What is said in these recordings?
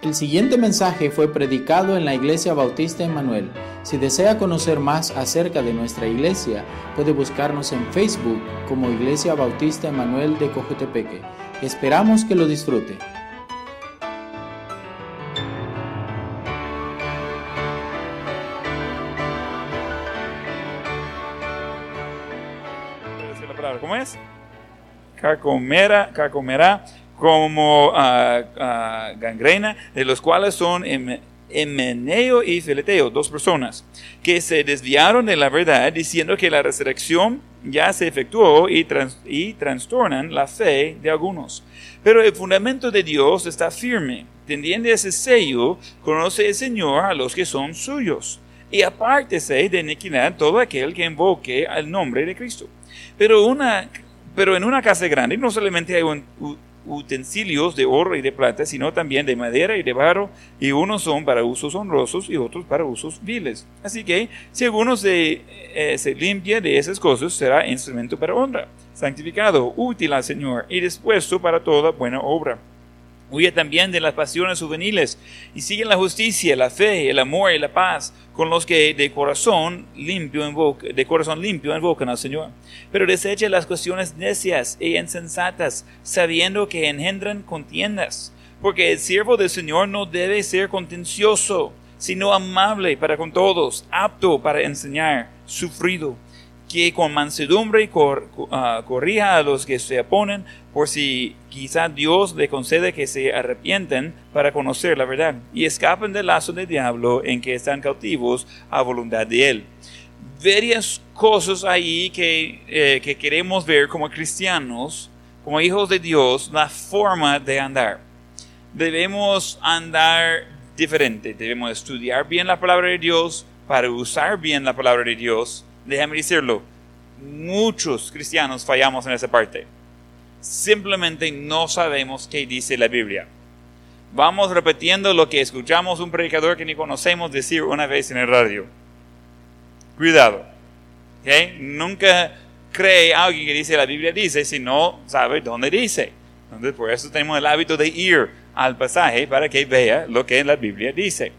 El siguiente mensaje fue predicado en la Iglesia Bautista Emanuel. Si desea conocer más acerca de nuestra iglesia, puede buscarnos en Facebook como Iglesia Bautista Emanuel de Cojutepeque. Esperamos que lo disfrute. ¿Cómo es? Cacomera, cacomerá como uh, gangrena, de los cuales son Emeneo y Fileteo, dos personas, que se desviaron de la verdad diciendo que la resurrección ya se efectuó y, y trastornan la fe de algunos. Pero el fundamento de Dios está firme. Teniendo ese sello, conoce el Señor a los que son suyos. Y apártese de iniquidad todo aquel que invoque al nombre de Cristo. Pero, una, pero en una casa grande no solamente hay un, utensilios de oro y de plata, sino también de madera y de barro, y unos son para usos honrosos y otros para usos viles. Así que si alguno se, eh, se limpia de esas cosas, será instrumento para honra, santificado, útil al Señor y dispuesto para toda buena obra. Huye también de las pasiones juveniles y sigue la justicia, la fe, el amor y la paz con los que de corazón limpio invocan, de corazón limpio invocan al Señor. Pero desecha las cuestiones necias e insensatas, sabiendo que engendran contiendas. Porque el siervo del Señor no debe ser contencioso, sino amable para con todos, apto para enseñar, sufrido que con mansedumbre uh, corrija a los que se oponen, por si quizá Dios le concede que se arrepienten para conocer la verdad y escapen del lazo del diablo en que están cautivos a voluntad de él. Varias cosas ahí que, eh, que queremos ver como cristianos, como hijos de Dios, la forma de andar. Debemos andar diferente, debemos estudiar bien la palabra de Dios para usar bien la palabra de Dios déjame decirlo, muchos cristianos fallamos en esa parte. Simplemente no sabemos qué dice la Biblia. Vamos repitiendo lo que escuchamos un predicador que ni conocemos decir una vez en el radio. Cuidado. ¿okay? Nunca cree alguien que dice la Biblia dice si no sabe dónde dice. Entonces, por eso tenemos el hábito de ir al pasaje para que vea lo que la Biblia dice.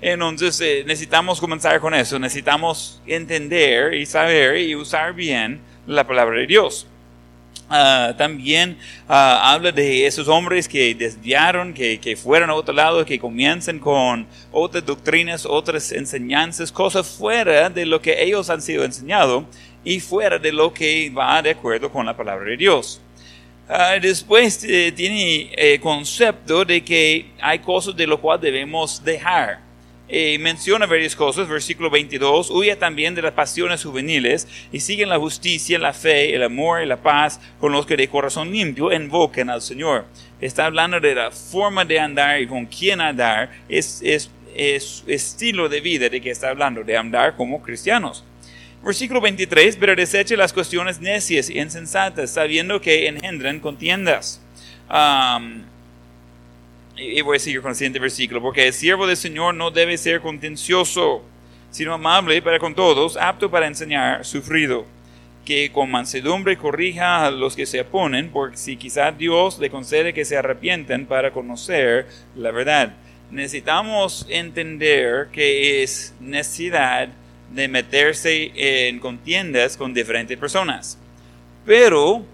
Entonces eh, necesitamos comenzar con eso, necesitamos entender y saber y usar bien la palabra de Dios. Ah, también ah, habla de esos hombres que desviaron, que, que fueron a otro lado, que comiencen con otras doctrinas, otras enseñanzas, cosas fuera de lo que ellos han sido enseñados y fuera de lo que va de acuerdo con la palabra de Dios. Uh, después eh, tiene el concepto de que hay cosas de lo cual debemos dejar. Eh, menciona varias cosas, versículo 22, huye también de las pasiones juveniles y siguen la justicia, la fe, el amor y la paz con los que de corazón limpio invocan al Señor. Está hablando de la forma de andar y con quién andar, es, es, es estilo de vida de que está hablando, de andar como cristianos. Versículo 23, pero deseche las cuestiones necias y insensatas, sabiendo que engendran contiendas. Um, y voy a seguir con el siguiente versículo, porque el siervo del Señor no debe ser contencioso, sino amable para con todos, apto para enseñar, sufrido, que con mansedumbre corrija a los que se oponen, porque si quizá Dios le concede que se arrepienten para conocer la verdad. Necesitamos entender que es necesidad de meterse en contiendas con diferentes personas. Pero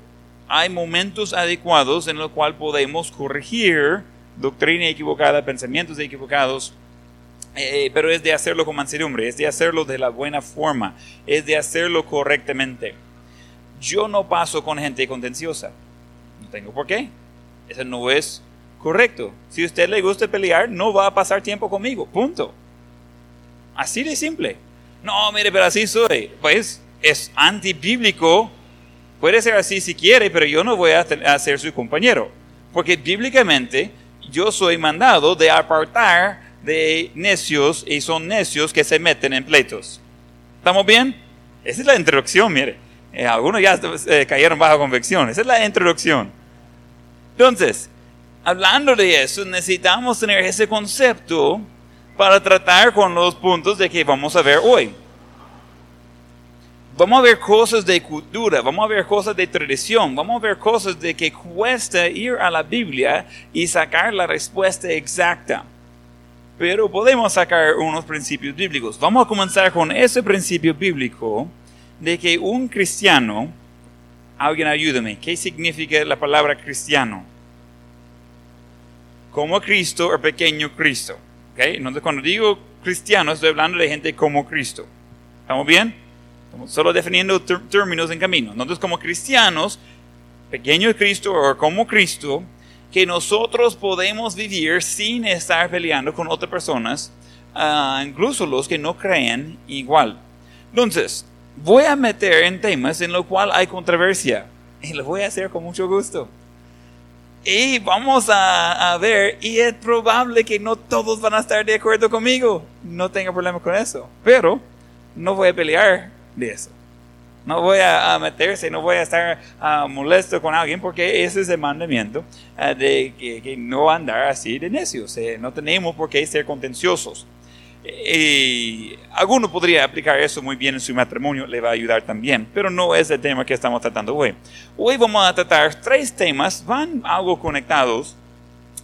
hay momentos adecuados en los cuales podemos corregir doctrina equivocada, pensamientos equivocados, eh, pero es de hacerlo con mansedumbre, es de hacerlo de la buena forma, es de hacerlo correctamente. Yo no paso con gente contenciosa, no tengo por qué, eso no es correcto. Si a usted le gusta pelear, no va a pasar tiempo conmigo, punto. Así de simple. No, mire, pero así soy. Pues es antibíblico. Puede ser así si quiere, pero yo no voy a ser su compañero. Porque bíblicamente yo soy mandado de apartar de necios y son necios que se meten en pleitos. ¿Estamos bien? Esa es la introducción, mire. Eh, algunos ya eh, cayeron bajo convicción. Esa es la introducción. Entonces, hablando de eso, necesitamos tener ese concepto para tratar con los puntos de que vamos a ver hoy. Vamos a ver cosas de cultura, vamos a ver cosas de tradición, vamos a ver cosas de que cuesta ir a la Biblia y sacar la respuesta exacta. Pero podemos sacar unos principios bíblicos. Vamos a comenzar con ese principio bíblico de que un cristiano, alguien ayúdame, ¿qué significa la palabra cristiano? Como Cristo o pequeño Cristo. ¿okay? Entonces cuando digo cristiano estoy hablando de gente como Cristo. ¿Estamos bien? Estamos solo definiendo términos en camino. Entonces, como cristianos, pequeño Cristo o como Cristo, que nosotros podemos vivir sin estar peleando con otras personas, uh, incluso los que no creen igual. Entonces, voy a meter en temas en los cuales hay controversia y lo voy a hacer con mucho gusto. Y vamos a, a, ver, y es probable que no todos van a estar de acuerdo conmigo. No tengo problema con eso. Pero no voy a pelear de eso. No voy a, meterse, no voy a estar ah, molesto con alguien porque ese es el mandamiento ah, de que, no andar así de necios. Eh, no tenemos por qué ser contenciosos. Y alguno podría aplicar eso muy bien en su matrimonio, le va a ayudar también, pero no es el tema que estamos tratando hoy. Hoy vamos a tratar tres temas, van algo conectados.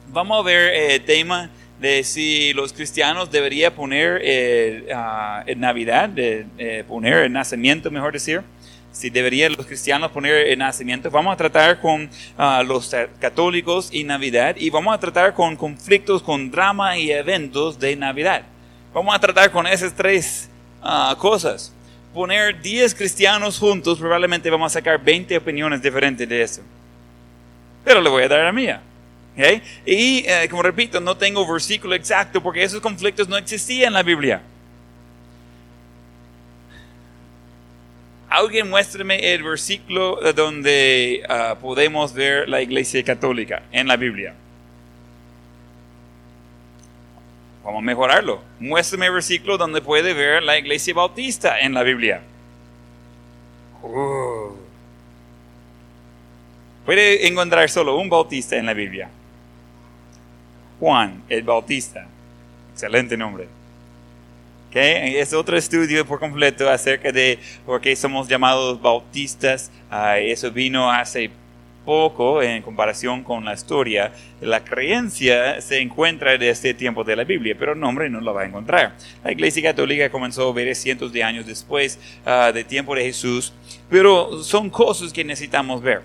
Vamos a ver el tema de si los cristianos deberían poner eh, ah, en Navidad, de, eh, poner el nacimiento, mejor decir, si deberían los cristianos poner el nacimiento. Vamos a tratar con ah, los católicos y Navidad y vamos a tratar con conflictos, con drama y eventos de Navidad. Vamos a tratar con esas tres ah, cosas. Poner 10 cristianos juntos, probablemente vamos a sacar 20 opiniones diferentes de eso. Pero le voy a dar la mía. Y eh, como repito, no tengo versículo exacto porque esos conflictos no existían en la Biblia. Alguien muéstrame el versículo donde ah, podemos ver la iglesia católica en la Biblia. Vamos a mejorarlo. Muéstrame el versículo donde puede ver la iglesia bautista en la Biblia. Uh. Puede encontrar solo un bautista en la Biblia. Juan el Bautista. Excelente nombre. Okay. Es otro estudio por completo acerca de por qué somos llamados bautistas. Ah, eso vino hace poco en comparación con la historia. La creencia se encuentra desde este tiempo de la Biblia, pero el nombre no lo va a encontrar. La Iglesia Católica comenzó a ver cientos de años después uh, del tiempo de Jesús, pero son cosas que necesitamos ver.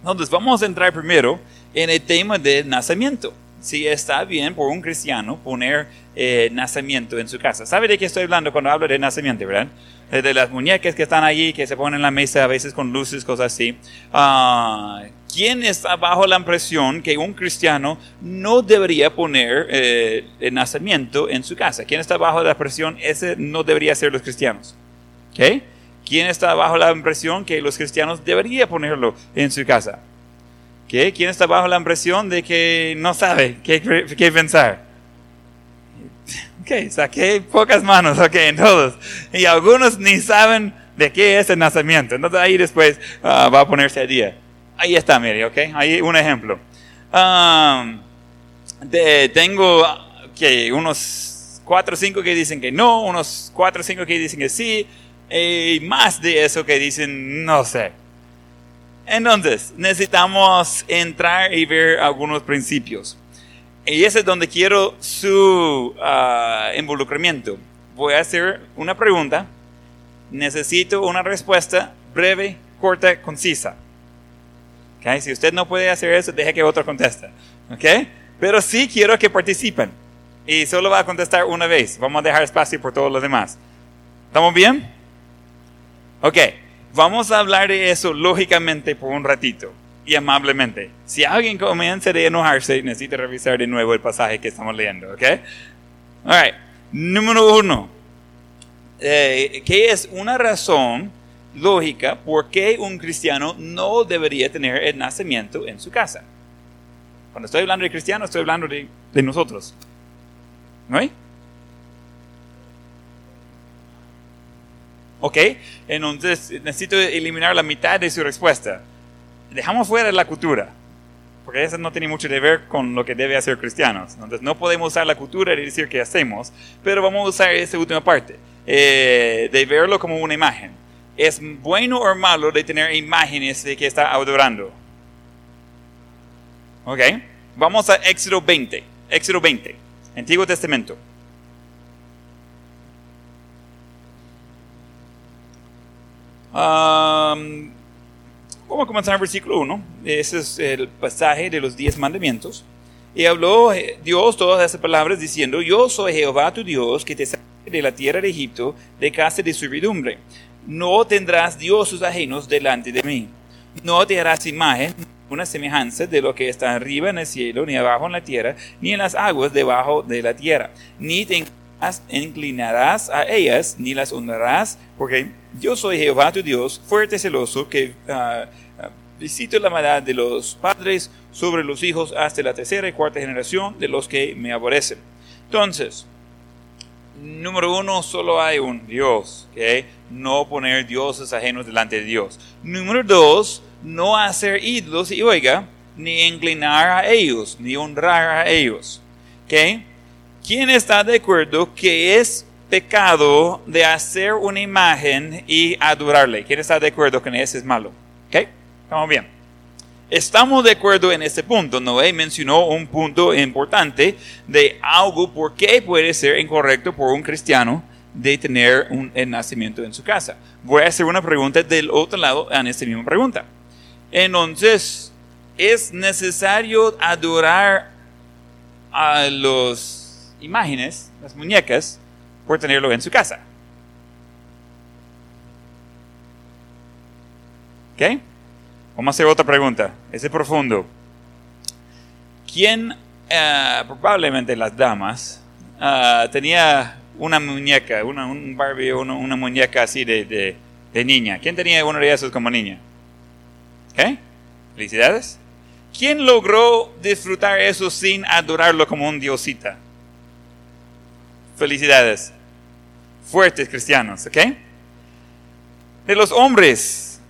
Entonces, vamos a entrar primero en el tema del nacimiento si está bien por un cristiano poner eh, nacimiento en su casa. ¿Sabe de qué estoy hablando cuando hablo de nacimiento, verdad? De las muñecas que están allí, que se ponen en la mesa a veces con luces, cosas así. Uh, ¿Quién está bajo la impresión que un cristiano no debería poner eh, nacimiento en su casa? ¿Quién está bajo la impresión? Ese no debería ser los cristianos. ¿Okay? ¿Quién está bajo la impresión que los cristianos deberían ponerlo en su casa? ¿Quién está bajo la impresión de que no sabe qué, qué pensar? Ok, saqué pocas manos, ok, en todos. Y algunos ni saben de qué es el nacimiento. Entonces ahí después ah, va a ponerse a día. Ahí está, mire, ok, ahí un ejemplo. tengo que unos cuatro o cinco que dicen que no, unos cuatro o cinco que dicen que sí, y más de eso que dicen no sé. Entonces, necesitamos entrar y ver algunos principios. Y ese es donde quiero su ah, involucramiento. Voy a hacer una pregunta. Necesito una respuesta breve, corta, concisa. ¿Okay? Si usted no puede hacer eso, deje que otro conteste. ¿Okay? Pero sí quiero que participen. Y solo va a contestar una vez. Vamos a dejar espacio por todos los demás. ¿Estamos bien? Ok. Vamos a hablar de eso lógicamente por un ratito y amablemente. Si alguien comienza a enojarse, necesita revisar de nuevo el pasaje que estamos leyendo, ¿ok? All Número uno. Eh, ¿Qué es una razón lógica por qué un cristiano no debería tener el nacimiento en su casa? Cuando estoy hablando de cristiano, estoy hablando de, de nosotros. ¿No? ¿Ok? Entonces necesito eliminar la mitad de su respuesta. Dejamos fuera la cultura, porque eso no tiene mucho que ver con lo que debe hacer cristianos. Entonces no podemos usar la cultura y decir que hacemos, pero vamos a usar esa última parte, eh, de verlo como una imagen. ¿Es bueno o malo de tener imágenes de que está adorando? Ok, vamos a Éxodo 20. Éxodo 20, Antiguo Testamento. Um, vamos a comenzar en versículo 1. Ese es el pasaje de los diez mandamientos. Y habló eh, Dios todas esas palabras diciendo, yo soy Jehová tu Dios que te saque de la tierra de Egipto, de casa de servidumbre. No tendrás dioses ajenos delante de mí. No te harás imagen, una semejanza de lo que está arriba en el cielo, ni abajo en la tierra, ni en las aguas debajo de la tierra. Ni te inclinarás a ellas, ni las honrarás, porque yo soy Jehová tu Dios, fuerte y celoso, que uh, visito la maldad de los padres sobre los hijos hasta la tercera y cuarta generación de los que me aborrecen. Entonces, número uno, solo hay un Dios, ¿okay? no poner dioses ajenos delante de Dios. Número dos, no hacer ídolos y oiga, ni inclinar a ellos, ni honrar a ellos. ¿Okay? ¿Quién está de acuerdo que es pecado de hacer una imagen y adorarle? ¿Quién está de acuerdo que eso es malo? ¿Ok? Estamos bien. Estamos de acuerdo en este punto. Noé mencionó un punto importante de algo por qué puede ser incorrecto por un cristiano de tener un, el nacimiento en su casa. Voy a hacer una pregunta del otro lado en esta misma pregunta. Entonces, es necesario adorar a las imágenes, las muñecas, por tenerlo en su casa. ¿Ok? Vamos a hacer otra pregunta. Ese es profundo. ¿Quién, eh, probablemente las damas, uh, tenía una muñeca, una, un Barbie, una, una muñeca así de, de, de, niña? ¿Quién tenía uno de esos como niña? ¿Ok? Felicidades. ¿Quién logró disfrutar eso sin adorarlo como un diosita? Felicidades. Fuertes cristianos, ¿ok? De los hombres,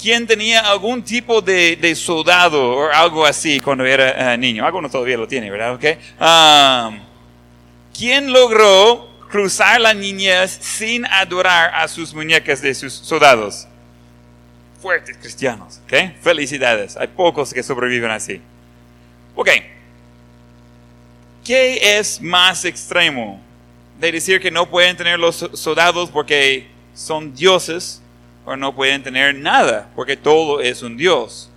¿quién tenía algún tipo de, de soldado o algo así cuando era uh, niño? Algunos todavía lo tiene, ¿verdad? ¿Ok? Um, ¿Quién logró cruzar la niñez sin adorar a sus muñecas de sus soldados? Fuertes cristianos, ¿ok? Felicidades. Hay pocos que sobreviven así. Ok. ¿Qué es más extremo? De decir que no pueden tener los soldados porque son dioses, o no pueden tener nada porque todo es un dios.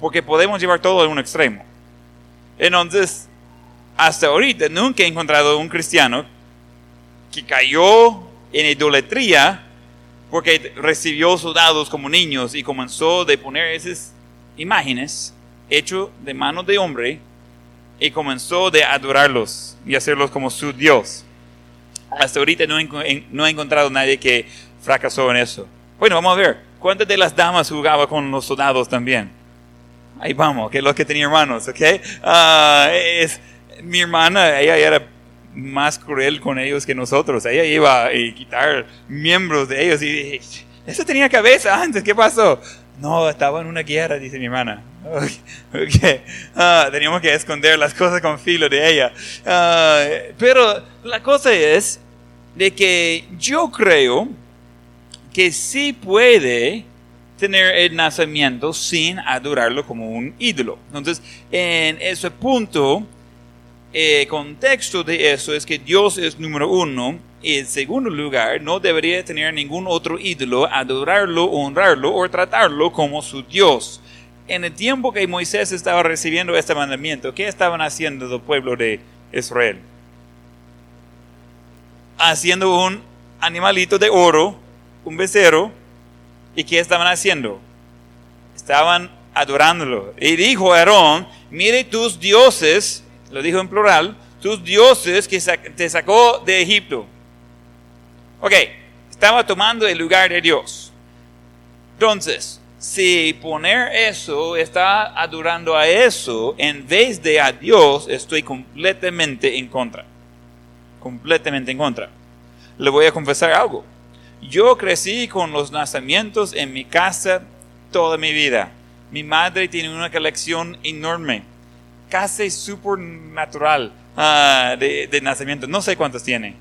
Porque podemos llevar todo a un extremo. Entonces, hasta ahorita nunca he encontrado un cristiano que cayó en idolatría porque recibió soldados como niños y comenzó a poner esas imágenes hechas de manos de hombre y comenzó a adorarlos y hacerlos como su Dios. Hasta ahorita no he, encontrado nadie que fracasó en eso. Bueno, vamos a ver. ¿Cuántas de las damas jugaba con los soldados también? Ahí vamos, que los que tenían hermanos, ¿ok? Uh, es, mi hermana, ella era más cruel con ellos que nosotros. Ella iba a quitar miembros de ellos y eso tenía cabeza antes, ¿qué pasó? No, estaba en una guerra, dice mi hermana. Okay. Uh, teníamos que esconder las cosas con filo de ella. Uh, pero la cosa es de que yo creo que sí puede tener el nacimiento sin adorarlo como un ídolo. Entonces, en ese punto, el contexto de eso es que Dios es número uno y en segundo lugar, no debería tener ningún otro ídolo, adorarlo, honrarlo o tratarlo como su Dios. En el tiempo que Moisés estaba recibiendo este mandamiento, ¿qué estaban haciendo el pueblo de Israel? Haciendo un animalito de oro, un becerro, ¿y qué estaban haciendo? Estaban adorándolo. Y dijo Aarón, mire tus dioses, lo dijo en plural, tus dioses que te sacó de Egipto. Ok, estaba tomando el lugar de Dios. Entonces, si poner eso está adorando a eso en vez de a Dios, estoy completamente en contra completamente en contra. Le voy a confesar algo. Yo crecí con los nacimientos en mi casa toda mi vida. Mi madre tiene una colección enorme, casi supernatural uh, de, de nacimientos. No sé cuántos tiene.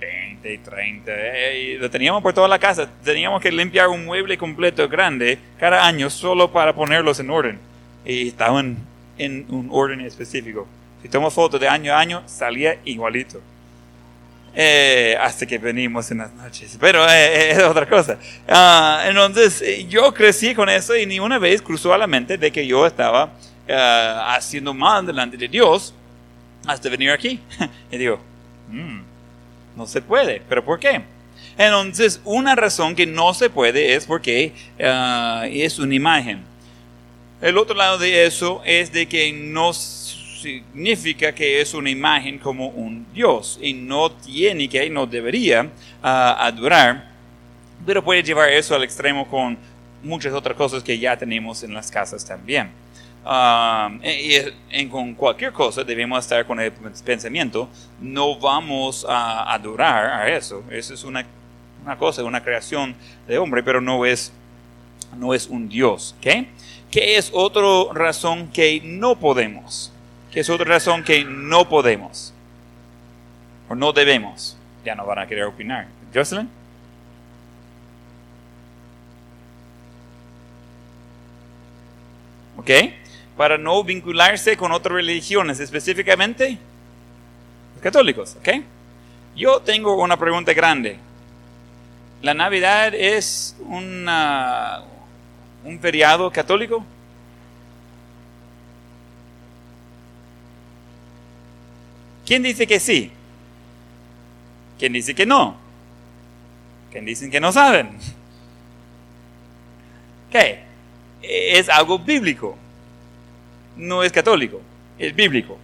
20, 20, 30, eh, lo teníamos por toda la casa. Teníamos que limpiar un mueble completo grande cada año solo para ponerlos en orden. Y estaban en un orden específico. Si tomo fotos de año a año, salía igualito. Eh, hasta que venimos en las noches. Pero eh, eh, es otra cosa. Ah, entonces, yo crecí con eso y ni una vez cruzó a la mente de que yo estaba haciendo mal delante de Dios hasta venir aquí. y digo, mm, no se puede. ¿Pero por qué? Entonces, una razón que no se puede es porque ah, es una imagen. El otro lado de eso es de que no significa que es una imagen como un Dios y no tiene que, no debería ah, adorar, pero puede llevar eso al extremo con muchas otras cosas que ya tenemos en las casas también. Ah, y, con cualquier cosa debemos estar con el pensamiento, no vamos a adorar a eso. Eso es una, una cosa, una creación de hombre, pero no es, no es un Dios. ¿okay? ¿Qué es otra razón que no podemos? Es otra razón que no podemos o no debemos. Ya no van a querer opinar. Jocelyn. ¿Ok? Para no vincularse con otras religiones, específicamente los católicos. ¿Ok? Yo tengo una pregunta grande. ¿La Navidad es una, un feriado católico? ¿Quién dice que sí? ¿Quién dice que no? ¿Quién dicen que no saben? ¿Qué? Es algo bíblico. No es católico, es bíblico.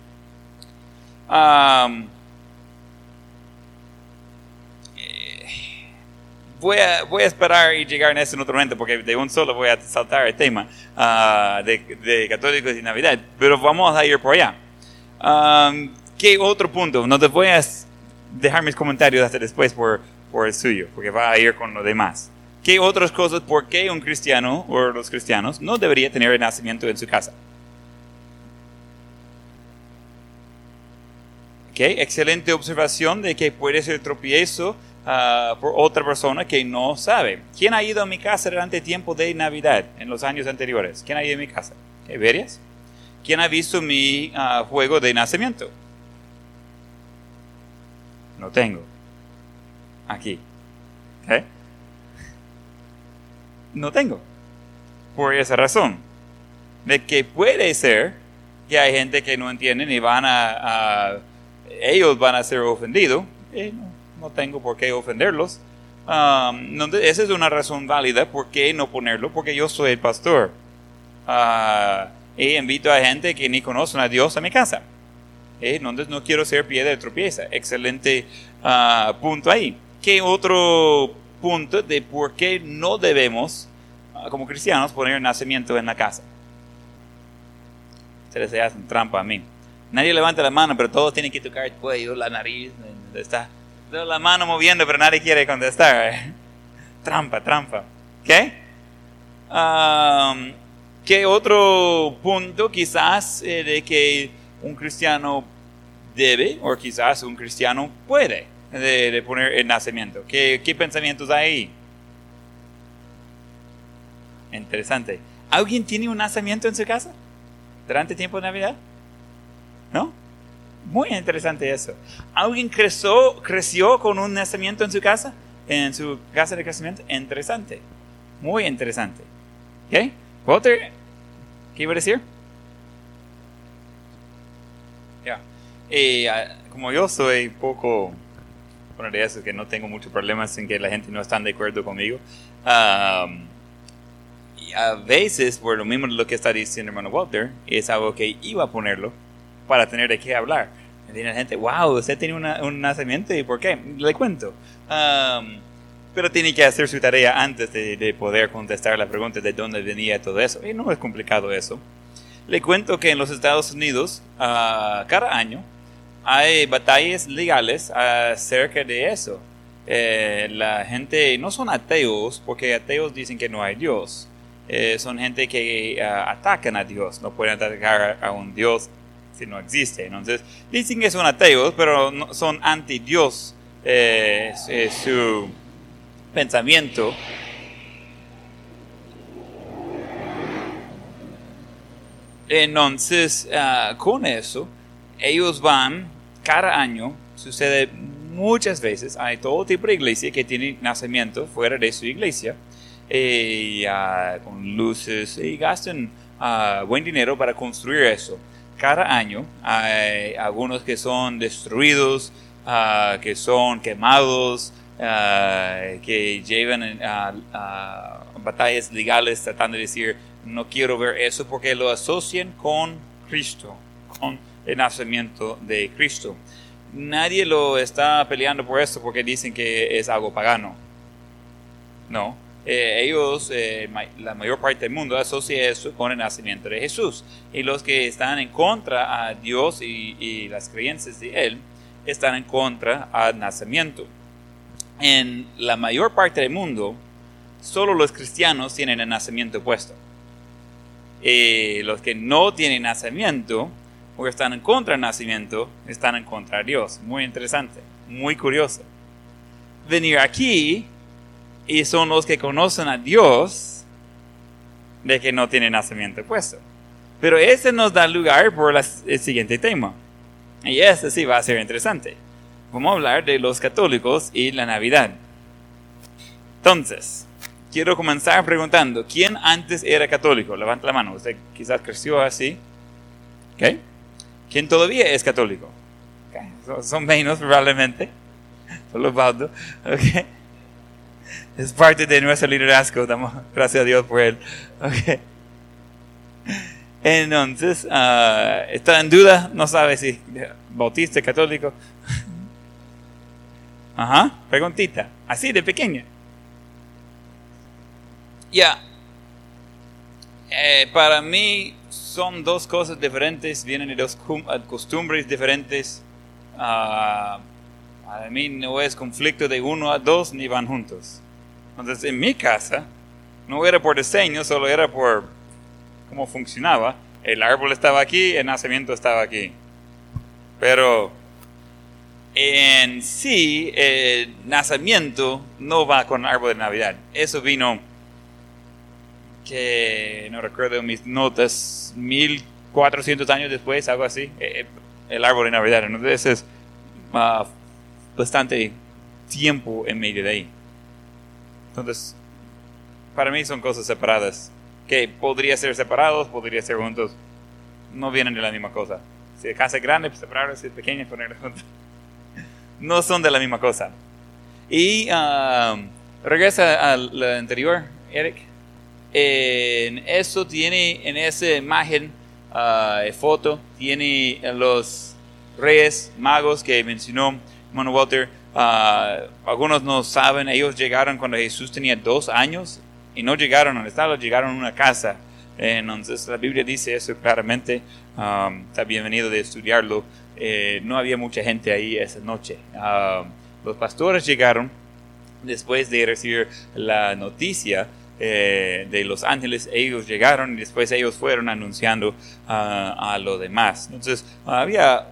voy, a, voy a esperar y llegar en ese otro momento porque de un solo voy a saltar el tema ah, de, católicos y Navidad. Pero vamos a ir por allá. ¿Qué otro punto? No te voy a dejar mis comentarios hasta después por, por el suyo, porque va a ir con lo demás. ¿Qué otras cosas, por qué un cristiano o los cristianos no debería tener el nacimiento en su casa? Okay, excelente observación de que puede ser tropiezo ah, por otra persona que no sabe. ¿Quién ha ido a mi casa durante el tiempo de Navidad en los años anteriores? ¿Quién ha ido a mi casa? Okay, ¿Quién ha visto mi uh, juego de nacimiento? No tengo. Aquí. ¿Eh? No tengo. Por esa razón. De que puede ser que hay gente que no entienden y van a, ellos van a ser ofendidos. no, tengo por qué ofenderlos. Um, esa es una razón válida por qué no ponerlo, porque yo soy el pastor. Uh, y invito a gente que ni conocen a Dios a mi casa. Entonces no quiero ser piedra de tropieza. Excelente ah, punto ahí. ¿Qué otro punto de por qué no debemos, ah, como cristianos, poner nacimiento en la casa? Se les hace trampa a mí. Nadie levanta la mano, pero todos tienen que tocar el cuello, la nariz, está la mano moviendo, pero nadie quiere contestar. Trampa, trampa. ¿Qué? ¿Qué otro punto quizás eh, de que un cristiano debe, o quizás un cristiano puede, de, poner el nacimiento. ¿Qué, ¿Qué, pensamientos hay ahí? Interesante. ¿Alguien tiene un nacimiento en su casa durante tiempo de Navidad? ¿No? Muy interesante eso. ¿Alguien creció, creció con un nacimiento en su casa? ¿En su casa de crecimiento? Interesante. Muy interesante. ¿Ok? Walter, ¿qué iba a decir? Ah, como yo soy poco, bueno, de eso que no tengo muchos problemas en que la gente no está de acuerdo conmigo, y a veces, por lo mismo de lo que está diciendo hermano Walter, es algo que iba a ponerlo para tener de qué hablar. Y la gente, wow, usted tiene un nacimiento y por qué? Le cuento. pero tiene que hacer su tarea antes de, poder contestar la pregunta de dónde venía todo eso. Y no es complicado eso. Le cuento que en los Estados Unidos, uh, cada año, hay batallas legales acerca de eso. Eh, la gente no son ateos porque ateos dicen que no hay Dios. Eh, son gente que ah, atacan a Dios. No pueden atacar a un Dios si no existe. Entonces dicen que son ateos, pero no, son anti Dios eh, su pensamiento. Entonces, ah, con eso, ellos van cada año, sucede muchas veces, hay todo tipo de iglesia que tiene nacimiento fuera de su iglesia, y, ah, con luces, y gastan ah, buen dinero para construir eso. Cada año hay algunos que son destruidos, que son quemados, que llevan batallas legales tratando de decir, no quiero ver eso porque lo asocian con Cristo, con el nacimiento de Cristo. Nadie lo está peleando por esto porque dicen que es algo pagano. No, eh, ellos, eh, la mayor parte del mundo asocia eso con el nacimiento de Jesús. Y los que están en contra a Dios y, las creencias de Él, están en contra al nacimiento. En la mayor parte del mundo, solo los cristianos tienen el nacimiento puesto. Y los que no tienen nacimiento o están en contra del nacimiento, están en contra de Dios. Muy interesante, muy curioso. Venir aquí y son los que conocen a Dios de que no tienen nacimiento puesto. Pero ese nos da lugar por el siguiente tema. Y este sí va a ser interesante. Vamos a hablar de los católicos y la Navidad. Entonces, quiero comenzar preguntando, ¿quién antes era católico? Levanta la mano, usted quizás creció así. ¿Ok? ¿Quién todavía es católico? Son menos probablemente. Solo Baldo. ¿Ok? Es parte de nuestro liderazgo, damos gracias a Dios por él. ¿Ok? Entonces, uh, está en duda, no sabe si bautista, católico. Ajá, preguntita, así de pequeña. Ya, eh, para mí son dos cosas diferentes, vienen de dos costumbres diferentes. Uh, para mí no es conflicto de uno a dos ni van juntos. Entonces, en mi casa, no era por diseño, solo era por cómo funcionaba. El árbol estaba aquí, el nacimiento estaba aquí. Pero en sí, el nacimiento no va con el árbol de Navidad. Eso vino, que no recuerdo mis notas, 1400 años después, algo así, eh, eh, el árbol de Navidad. Entonces es uh, bastante tiempo en medio de ahí. Entonces, para mí son cosas separadas que podría ser separados, podría ser juntos, no vienen de la misma cosa. Si la casa es grande, pues separarlos, si es pequeña, ponerlos juntos. No son de la misma cosa. Y um, regresa al anterior, Eric. En eso tiene, en esa imagen, uh, foto, tiene los reyes magos que mencionó Manuel Walter. Uh, algunos no saben, ellos llegaron cuando Jesús tenía dos años y no llegaron al estado, llegaron a una casa. Entonces la Biblia dice eso claramente, um, está bienvenido de estudiarlo. Eh, no había mucha gente ahí esa noche. Um, los pastores llegaron después de recibir la noticia eh, de los ángeles, ellos llegaron y después ellos fueron anunciando uh, a lo demás. Entonces había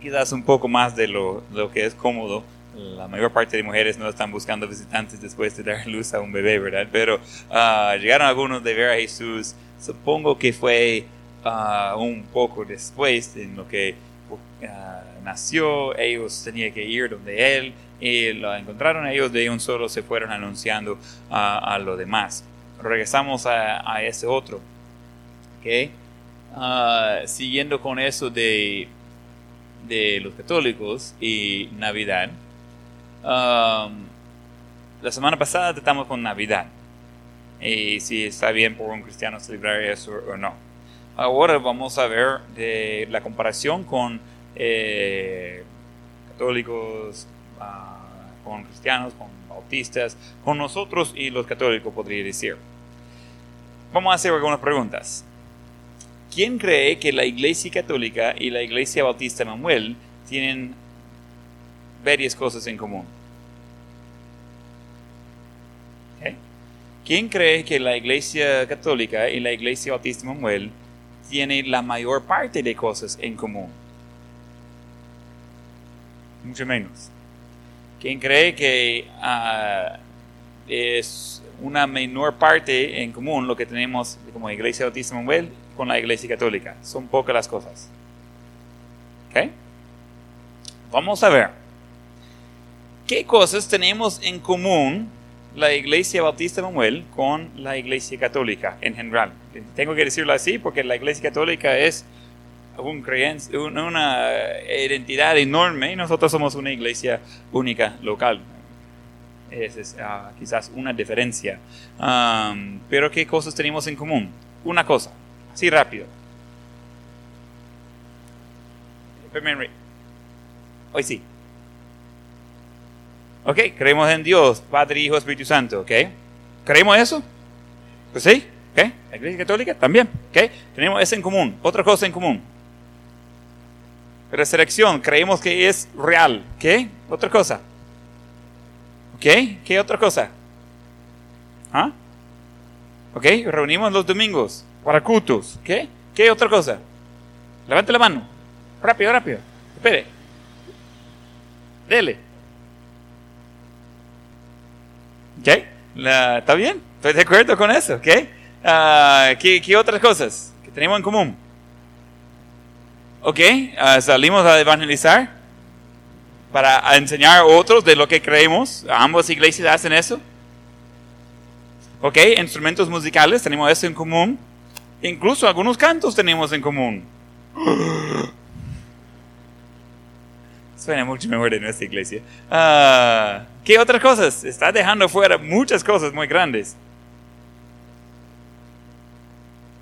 quizás un poco más de lo, lo que es cómodo la mayor parte de mujeres no están buscando visitantes después de dar luz a un bebé, ¿verdad? Pero ah, llegaron algunos de ver a Jesús, supongo que fue ah, un poco después en lo que ah, nació, ellos tenían que ir donde Él, y lo encontraron ellos, de un solo se fueron anunciando a lo demás. Regresamos a, ese otro, ¿ok? siguiendo con eso de, de los católicos y Navidad, Um, la semana pasada tratamos con Navidad y si está bien por un cristiano celebrar eso o no. Ahora vamos a ver la comparación con eh, católicos, ah, con cristianos, con bautistas, con nosotros y los católicos podría decir. Vamos a hacer algunas preguntas. ¿Quién cree que la Iglesia Católica y la Iglesia Bautista Manuel tienen varias cosas en común. ¿Quién cree que la Iglesia Católica y la Iglesia Bautista Manuel tienen la mayor parte de cosas en común? Mucho menos. ¿Quién cree que ah, es una menor parte en común lo que tenemos como Iglesia Bautista Manuel con la Iglesia Católica? Son pocas las cosas. ¿Ok? Vamos a ver. ¿Qué cosas tenemos en común la Iglesia Bautista Manuel con la Iglesia Católica en general? Tengo que decirlo así porque la Iglesia Católica es un una identidad enorme y nosotros somos una iglesia única local. Esa es ah, quizás una diferencia. pero ¿qué cosas tenemos en común? Una cosa, así rápido. Hoy sí. Ok, creemos en Dios, Padre, Hijo, Espíritu Santo, ok. ¿Creemos eso? Pues sí, ok. La Iglesia Católica también, ok. Tenemos eso en común, otra cosa en común. Resurrección, creemos que es real, ¿qué? Otra cosa. ¿Ok? ¿Qué otra cosa? ¿Ah? ¿Ok? Reunimos los domingos para cultos. ¿Qué? ¿Qué otra cosa? Levante la mano. Rápido, rápido. Espere. Dele. ¿Ok? ¿Está bien? Estoy de acuerdo con eso. ¿Ok? Ah, ¿qué, ¿Qué otras cosas que tenemos en común? ¿Ok? Ah, salimos a evangelizar para enseñar a otros de lo que creemos. Ambas iglesias hacen eso. ¿Ok? Instrumentos musicales, tenemos eso en común. Incluso algunos cantos tenemos en común. Suena mucho mejor de nuestra iglesia. Ah, ¿Qué otras cosas? Está dejando fuera muchas cosas muy grandes.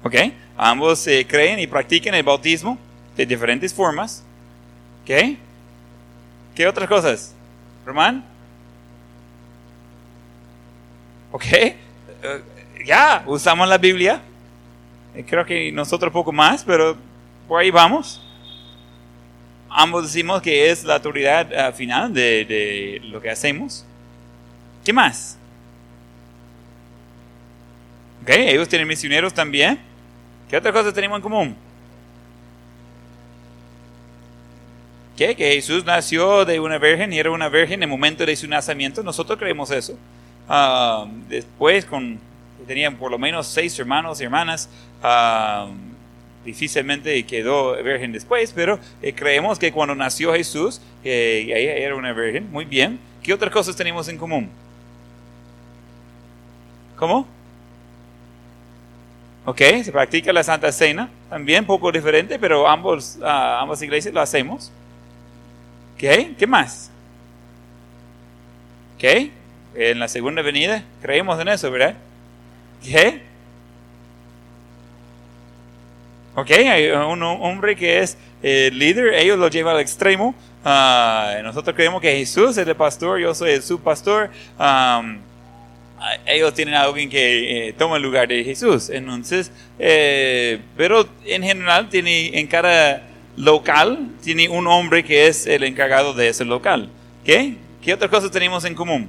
¿Ok? Ambos eh, creen y practican el bautismo de diferentes formas. ¿Ok? ¿Qué otras cosas? Román. ¿Ok? Eh, ya, usamos la Biblia. Eh, creo que nosotros poco más, pero por ahí vamos. Ambos decimos que es la autoridad eh, final de, de lo que hacemos. ¿Qué más? ¿Ok? Ellos tienen misioneros también. ¿Qué otra cosa tenemos en común? Que Jesús nació de una virgen y era una virgen en el momento de su nacimiento. Nosotros creemos eso. Ah, después, tenían por lo menos seis hermanos y hermanas. Ah, difícilmente quedó virgen después, pero eh, creemos que cuando nació Jesús, ella era una virgen. Muy bien. ¿Qué otras cosas tenemos en común? ¿Cómo? Ok, se practica la Santa Cena, también poco diferente, pero ambos, ah, ambas iglesias lo hacemos. ¿Qué? ¿Qué más? ¿Qué? En la segunda venida creemos en eso, ¿verdad? ¿Qué? Ok, hay un hombre que es el líder, ellos lo llevan al extremo. Ah, nosotros creemos que Jesús es el pastor, yo soy el subpastor. Um, ellos tienen a alguien que eh, toma el lugar de Jesús. Entonces, eh, pero en general tiene en cada local tiene un hombre que es el encargado de ese local. ¿Qué? ¿Qué otras cosas tenemos en común?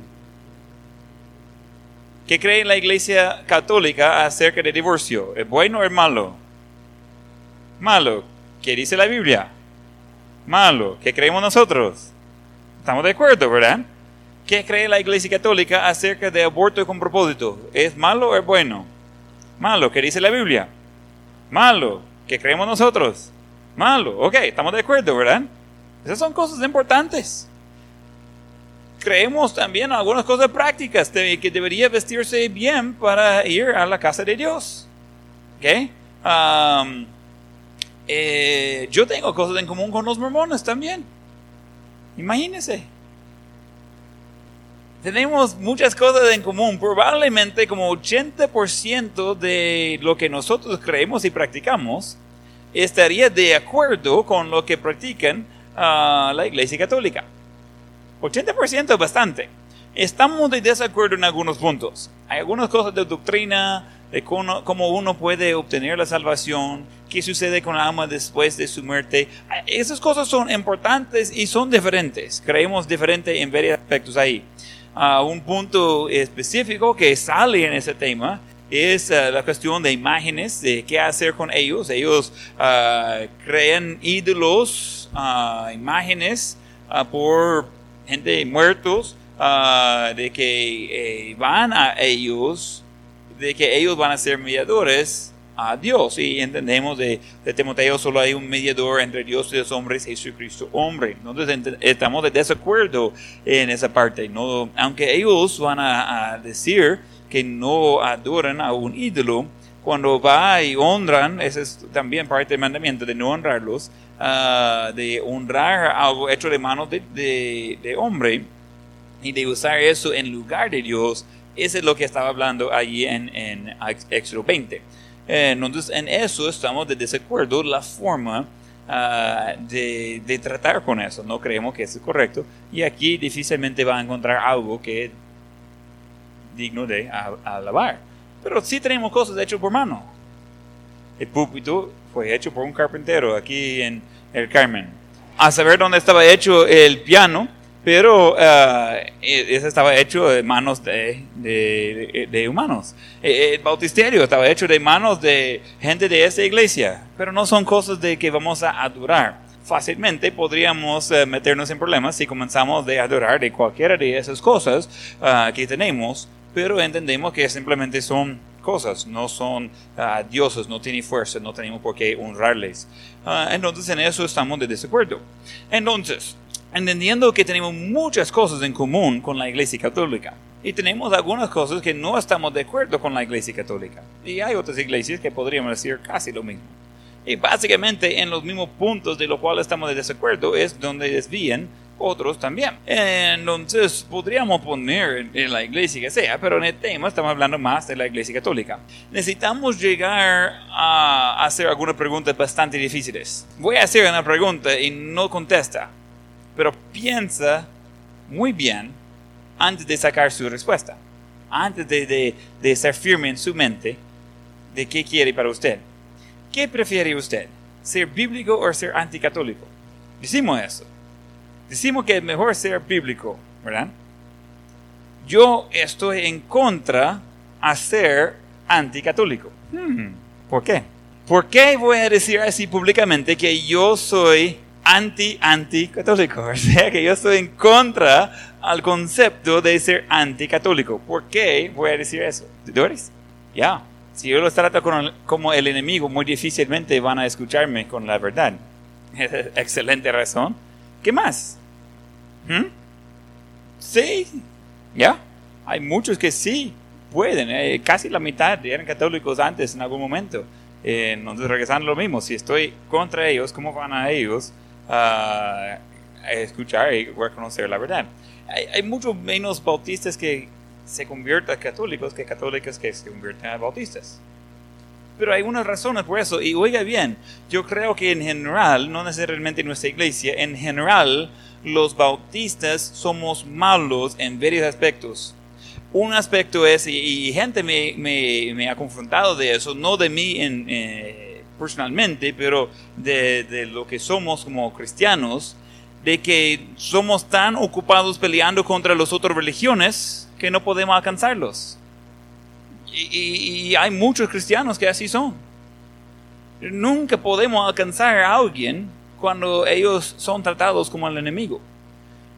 ¿Qué cree la iglesia católica acerca del divorcio? ¿Es bueno o es malo? Malo. ¿Qué dice la Biblia? Malo. ¿Qué creemos nosotros? Estamos de acuerdo, ¿verdad? ¿Qué cree la iglesia católica acerca de aborto con propósito? ¿Es malo o es bueno? Malo. ¿Qué dice la Biblia? Malo. ¿Qué creemos nosotros? Malo. Ok, estamos de acuerdo, ¿verdad? Esas son cosas importantes. Creemos también algunas cosas prácticas de que debería vestirse bien para ir a la casa de Dios. ¿Ok? Um, eh, yo tengo cosas en común con los mormones también. Imagínense. Tenemos muchas cosas en común. Probablemente como 80% de lo que nosotros creemos y practicamos estaría de acuerdo con lo que practican ah, la Iglesia Católica. 80% es bastante. Estamos de desacuerdo en algunos puntos. Hay algunas cosas de doctrina, de cómo, uno puede obtener la salvación, qué sucede con la alma después de su muerte. Esas cosas son importantes y son diferentes. Creemos diferente en varios aspectos ahí. Ah, un punto específico que sale en ese tema es eh, la cuestión de imágenes, de qué hacer con ellos. Ellos uh, crean ídolos, uh, imágenes por gente muertos, ah, de que eh, van a ellos, de que ellos van a ser mediadores a Dios. Y entendemos de, de, Timoteo solo hay un mediador entre Dios y los hombres, Jesucristo hombre. Entonces estamos de desacuerdo en esa parte. No, aunque ellos van a, decir que no adoran a un ídolo, cuando va y honran, ese es también parte del mandamiento de no honrarlos, ah, de honrar algo hecho de manos de, de, de hombre y de usar eso en lugar de Dios, eso es lo que estaba hablando allí en, en Éxodo 20. Eh, entonces, en eso estamos de desacuerdo la forma ah, de, de, tratar con eso. No creemos que es correcto. Y aquí difícilmente va a encontrar algo que es digno de alabar. Pero sí tenemos cosas hechas por mano. El púlpito fue hecho por un carpintero aquí en el Carmen. A saber dónde estaba hecho el piano, pero uh, ese estaba hecho de manos de, de, humanos. E, el bautisterio estaba hecho de manos de gente de esa iglesia, pero no son cosas de que vamos a adorar. Fácilmente podríamos uh, meternos en problemas si comenzamos a adorar de cualquiera de esas cosas uh, que tenemos, pero entendemos que simplemente son cosas, no son dioses, no tienen fuerza, no tenemos por qué honrarles. entonces en eso estamos de desacuerdo. Entonces, entendiendo que tenemos muchas cosas en común con la Iglesia Católica. Y tenemos algunas cosas que no estamos de acuerdo con la Iglesia Católica. Y hay otras iglesias que podríamos decir casi lo mismo. Y básicamente en los mismos puntos de los cuales estamos de desacuerdo es donde desvían otros también. Entonces podríamos poner en la iglesia que sea, pero en el tema estamos hablando más de la iglesia católica. Necesitamos llegar a hacer algunas preguntas bastante difíciles. Voy a hacer una pregunta y no contesta pero piensa muy bien antes de sacar su respuesta, antes de, de, ser firme en su mente de qué quiere para usted. ¿Qué prefiere usted? ¿Ser bíblico o ser anticatólico? Decimos eso. Decimos que es mejor ser bíblico, ¿verdad? Yo estoy en contra a ser anticatólico. Hmm, ¿Por qué? ¿Por qué voy a decir así públicamente que yo soy anti-anticatólico. O sea que yo estoy en contra al concepto de ser anticatólico. ¿Por qué voy a decir eso? ¿Doris? Ya. Si yo los trato como el enemigo, muy difícilmente van a escucharme con la verdad. Excelente razón. ¿Qué más? ¿Mm? Sí. ¿Ya? Hay muchos que sí pueden. Eh, casi la mitad eran católicos antes en algún momento. Eh, entonces, regresando lo mismo, si estoy contra ellos, ¿cómo van a ellos a escuchar y reconocer la verdad. Hay, hay muchos menos bautistas que se convierten a católicos que católicos que se convierten a bautistas. Pero hay unas razones por eso. Y oiga bien, yo creo que en general, no necesariamente en nuestra iglesia, en general los bautistas somos malos en varios aspectos. Un aspecto es, y, gente me, me, me, ha confrontado de eso, no de mí en, eh, personalmente, pero de, lo que somos como cristianos, de que somos tan ocupados peleando contra las otras religiones que no podemos alcanzarlos. Y, y, hay muchos cristianos que así son. Nunca podemos alcanzar a alguien cuando ellos son tratados como el enemigo.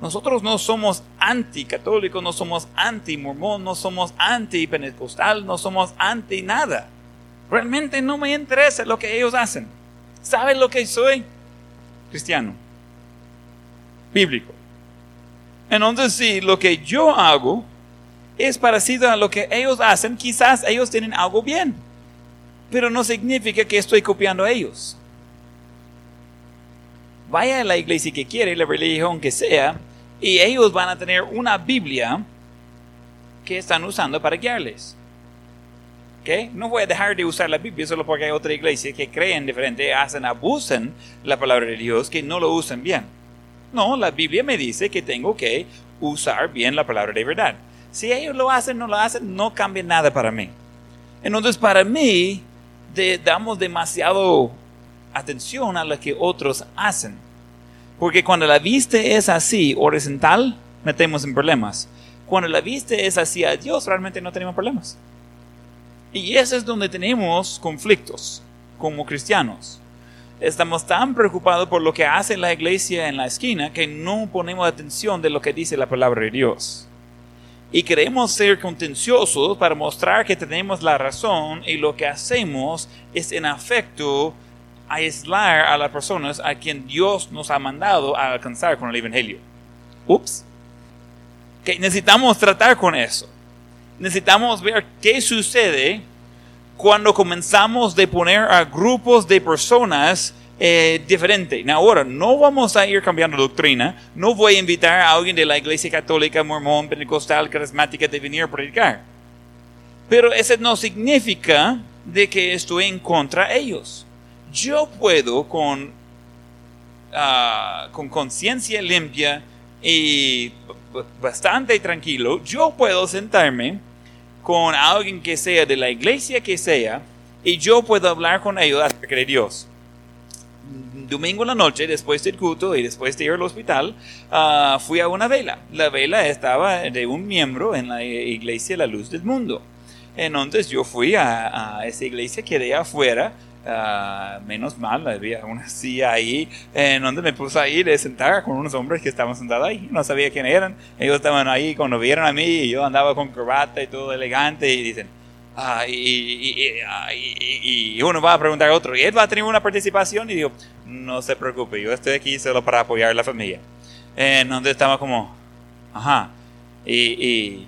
Nosotros no somos anticatólicos, no somos anti-mormón, no somos anti-pentecostal, no somos anti nada. Realmente no me interesa lo que ellos hacen. ¿Saben lo que soy? Cristiano. Bíblico. Entonces, si lo que yo hago es parecido a lo que ellos hacen, quizás ellos tienen algo bien. Pero no significa que estoy copiando a ellos. Vaya a la iglesia que quiere, la religión que sea, y ellos van a tener una Biblia que están usando para guiarles. No voy a dejar de usar la Biblia solo porque hay otra iglesia que creen diferente, hacen, abusan la palabra de Dios, que no lo usan bien. No, la Biblia me dice que tengo que usar bien la palabra de verdad. Si ellos lo hacen, no lo hacen, no cambia nada para mí. Entonces, para mí, damos demasiado atención a lo que otros hacen. Porque cuando la vista es así, horizontal, metemos en problemas. Cuando la vista es así a Dios, realmente no tenemos problemas. Y ese es donde tenemos conflictos como cristianos. estamos tan preocupados por lo que hace la iglesia en la esquina que no ponemos atención de lo que dice la palabra de Dios. Y queremos ser contenciosos para mostrar que tenemos la razón y lo que hacemos es en afecto aislar a las personas a quien Dios nos ha mandado a alcanzar con el Evangelio. Ups. Que necesitamos tratar con eso. Necesitamos ver qué sucede cuando comenzamos de poner a grupos de personas eh, diferentes. Ahora, no vamos a ir cambiando doctrina. No voy a invitar a alguien de la iglesia católica, mormón, pentecostal, carismática de venir a predicar. Pero eso no significa de que estoy en contra de ellos. Yo puedo con, ah, con conciencia limpia y bastante tranquilo, yo puedo sentarme con alguien que sea de la iglesia que sea y yo puedo hablar con ellos acerca de Dios. Domingo en la noche, después del culto y después de ir al hospital, ah, fui a una vela. La vela estaba de un miembro en la iglesia La Luz del Mundo. Entonces yo fui a, esa iglesia, quedé afuera Ah, menos mal, había una silla ahí en donde me puse ahí de sentar con unos hombres que estaban sentados ahí. No sabía quién eran. Ellos estaban ahí cuando vieron a mí y yo andaba con corbata y todo elegante y dicen, ah, y, uno va a preguntar a otro, ¿y él va a tener una participación? Y digo, no se preocupe, yo estoy aquí solo para apoyar a la familia. En donde estaba como, ajá, y,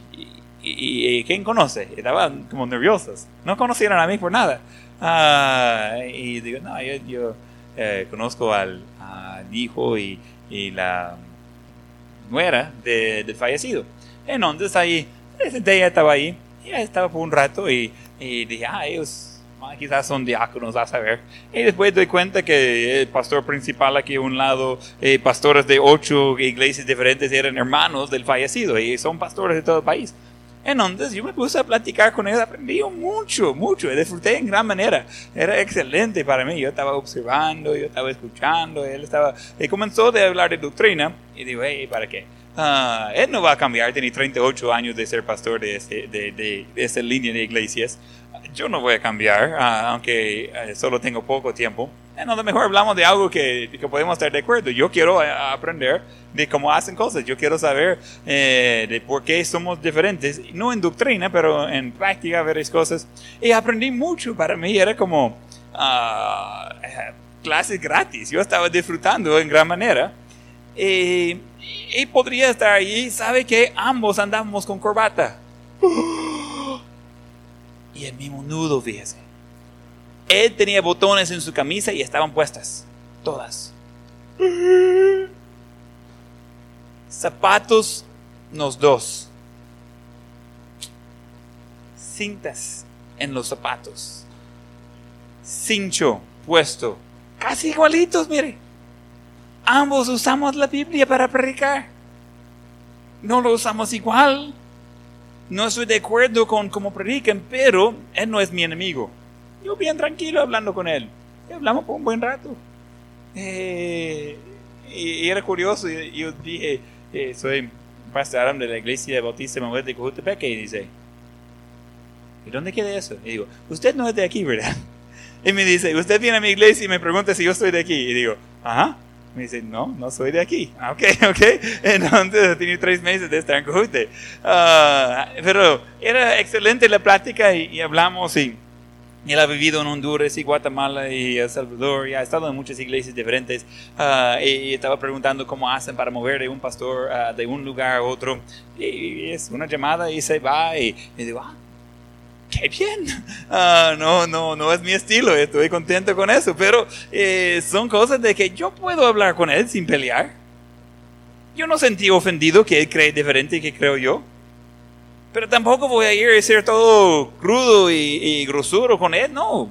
y, ¿quién conoce? Estaban como nerviosos. No conocieron a mí por nada. Ah, y digo, no, yo, eh, conozco al, hijo y, la nuera del fallecido. Entonces ahí, ella estaba ahí, ya estaba por un rato y, dije, ah, ellos quizás son diáconos, a saber. Y después doy cuenta que el pastor principal aquí a un lado, eh, pastores de ocho iglesias diferentes eran hermanos del fallecido y son pastores de todo el país. Entonces yo me puse a platicar con él, aprendí mucho, mucho, disfruté en gran manera. Era excelente para mí, yo estaba observando, yo estaba escuchando, él estaba... Y comenzó a hablar de doctrina y digo, hey, ¿para qué? Ah, él no va a cambiar, tiene 38 años de ser pastor de, de, de, esa línea de iglesias. Yo no voy a cambiar, ah, aunque eh, solo tengo poco tiempo. A lo mejor hablamos de algo que, que podemos estar de acuerdo. Yo quiero eh, aprender de cómo hacen cosas. Yo quiero saber eh, de por qué somos diferentes, no en doctrina, pero en práctica, varias cosas. Y aprendí mucho. Para mí era como uh, clases gratis. Yo estaba disfrutando en gran manera. Y, y podría estar ahí, ¿sabe que Ambos andamos con corbata. Y el mismo nudo, fíjese. Él tenía botones en su camisa y estaban puestas. Todas. Zapatos, los dos. Cintas en los zapatos. Cincho puesto. Casi igualitos, mire. Ambos usamos la Biblia para predicar. No lo usamos igual. No estoy de acuerdo con cómo predican, pero él no es mi enemigo. Yo bien tranquilo hablando con él. Y hablamos por un buen rato. Eh, y, era curioso. Y, yo dije, eh, soy pastor de la iglesia de Bautista Manuel de Cojutepec. Y dice, ¿y dónde queda eso? Y digo, usted no es de aquí, ¿verdad? Y me dice, usted viene a mi iglesia y me pregunta si yo estoy de aquí. Y digo, ajá. Me dice, no, no soy de aquí. Ah, ok, ok. Entonces tiene tres meses de estar en Cojute. Ah, pero era excelente la plática y, hablamos y, él ha vivido en Honduras y Guatemala y El Salvador y ha estado en muchas iglesias diferentes uh, y, estaba preguntando cómo hacen para mover de un pastor de un lugar a otro y, es una llamada y se va y, y digo, ah, qué bien. Ah, no, no, no es mi estilo, estoy contento con eso, pero eh, son cosas de que yo puedo hablar con él sin pelear. Yo no sentí ofendido que él cree diferente que creo yo. Pero tampoco voy a ir a ser todo crudo y, grosuro con él, no.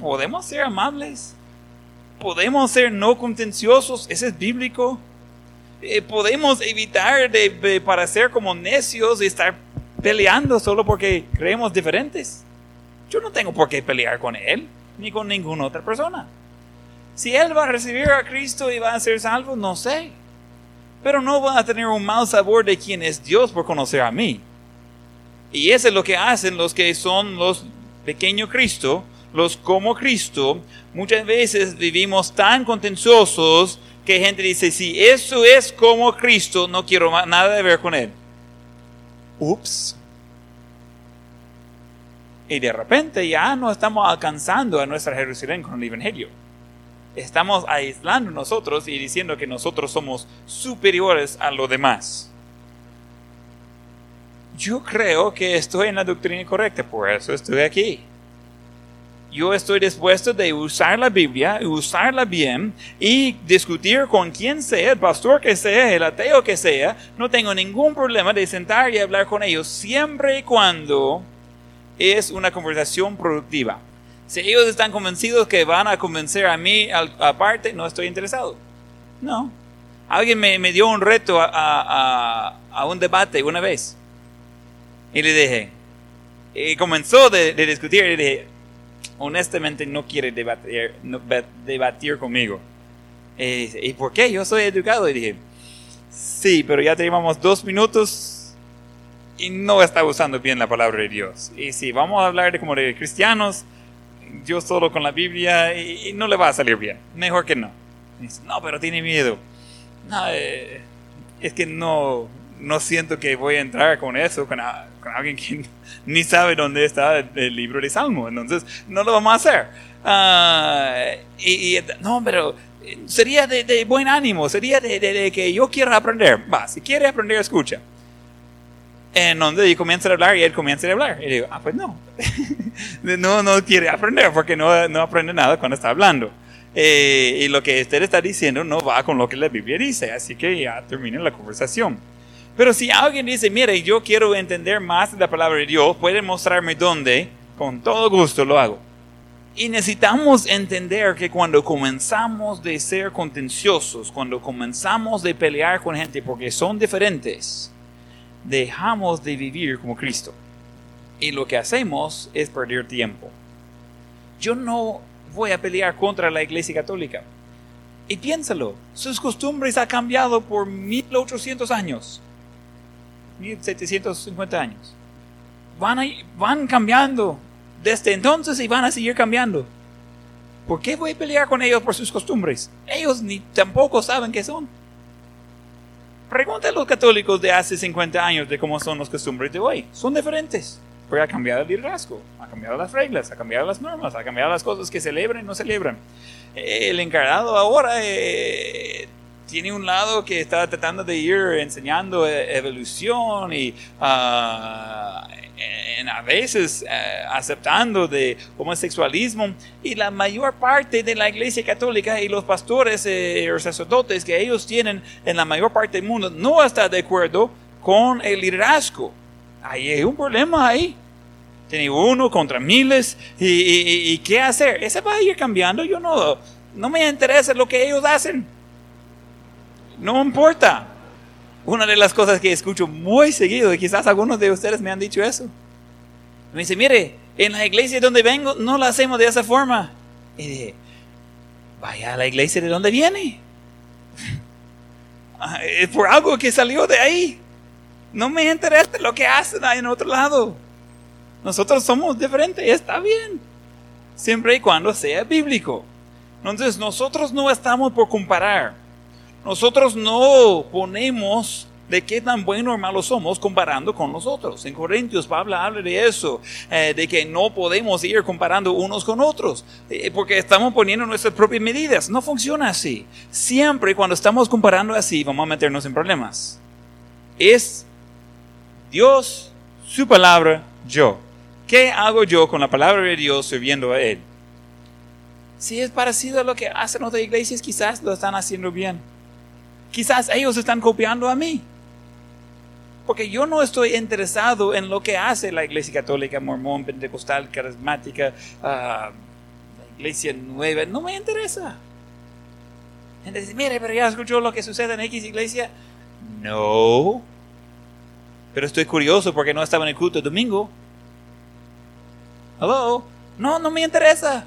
Podemos ser amables. Podemos ser no contenciosos, ese es bíblico. Eh, podemos evitar de, de, para ser como necios y estar peleando solo porque creemos diferentes. Yo no tengo por qué pelear con él ni con ninguna otra persona. Si él va a recibir a Cristo y va a ser salvo, no sé. Pero no va a tener un mal sabor de quién es Dios por conocer a mí. Y eso es lo que hacen los que son los pequeños Cristo, los como Cristo, muchas veces vivimos tan contenciosos que gente dice, si eso es como Cristo, no quiero nada de ver con Él. Ups. Y de repente ya no estamos alcanzando a nuestra Jerusalén con el Evangelio. Estamos aislando nosotros y diciendo que nosotros somos superiores a lo demás. Yo creo que estoy en la doctrina correcta, por eso estoy aquí yo estoy dispuesto de usar la Biblia, usarla bien y discutir con quien sea, el pastor que sea, el ateo que sea. No tengo ningún problema de sentar y hablar con ellos siempre y cuando es una conversación productiva. Si ellos están convencidos que van a convencer a mí aparte, no estoy interesado. No. Alguien me, dio un reto a, un debate una vez. Y le dije, y comenzó de, de discutir y le dije, honestamente no quiere debatir, debatir conmigo. ¿Y por qué? Yo soy educado. Y dije, sí, pero ya teníamos dos minutos y no está usando bien la palabra de Dios. Y si vamos a hablar de como de cristianos, yo solo con la Biblia y, no le va a salir bien. Mejor que no. Dice, no, pero tiene miedo. No, eh, es que no, no siento que voy a entrar con eso, con, alguien que ni sabe dónde está el, libro de Salmo. Entonces, no lo vamos a hacer. Ah, no, pero sería de, buen ánimo, sería de, que yo quiera aprender. Va, si quiere aprender, escucha. En donde yo comienzo a hablar y él comienza a hablar. Y digo, ah, pues no. no, no quiere aprender porque no, no aprende nada cuando está hablando. Eh, y lo que usted está diciendo no va con lo que la Biblia dice, así que ya termina la conversación. Pero si alguien dice, mire, yo quiero entender más la palabra de Dios, puede mostrarme dónde, con todo gusto lo hago. Y necesitamos entender que cuando comenzamos de ser contenciosos, cuando comenzamos de pelear con gente porque son diferentes, dejamos de vivir como Cristo. Y lo que hacemos es perder tiempo. Yo no voy a pelear contra la Iglesia Católica. Y piénsalo, sus costumbres han cambiado por 1800 años. 1750 años. Van, van cambiando desde entonces y van a seguir cambiando. ¿Por qué voy a pelear con ellos por sus costumbres? Ellos ni tampoco saben qué son. Pregunta a los católicos de hace 50 años de cómo son las costumbres de hoy. Son diferentes. Porque ha cambiado el liderazgo, ha cambiado las reglas, ha cambiado las normas, ha cambiado las cosas que celebran y no celebran. El encargado ahora eh, tiene un lado que está tratando de ir enseñando e-, evolución y ah, a veces eh, aceptando de homosexualismo y la mayor parte de la iglesia católica y los pastores eh, y los sacerdotes que ellos tienen en la mayor parte del mundo no está de acuerdo con el liderazgo. Ahí hay un problema ahí. Tiene uno contra miles y, y, qué hacer. Ese va a ir cambiando. Yo no, no me interesa lo que ellos hacen. No importa. Una de las cosas que escucho muy seguido, y quizás algunos de ustedes me han dicho eso. Me dice, mire, en la iglesia donde vengo no la hacemos de esa forma. Y dije, vaya a la iglesia de donde viene. Ah, por algo que salió de ahí. No me interesa lo que hacen en otro lado. Nosotros somos diferentes está bien. Siempre y cuando sea bíblico. Entonces nosotros no estamos por comparar. Nosotros no ponemos de qué tan bueno o malo somos comparando con nosotros. En Corintios Pablo habla de eso, eh, de que no podemos ir comparando unos con otros, eh, porque estamos poniendo nuestras propias medidas. No funciona así. Siempre cuando estamos comparando así, vamos a meternos en problemas. Es Dios, su palabra, yo. ¿Qué hago yo con la palabra de Dios sirviendo a Él? Si es parecido a lo que hacen otras iglesias, quizás lo están haciendo bien Quizás ellos están copiando a mí. Porque yo no estoy interesado en lo que hace la iglesia católica, mormón, pentecostal, carismática, ah, la iglesia nueva. No me interesa. Dice, mire, pero ya escuchó lo que sucede en X iglesia. No. Pero estoy curioso porque no estaba en el culto el domingo. Hello. No, no me interesa.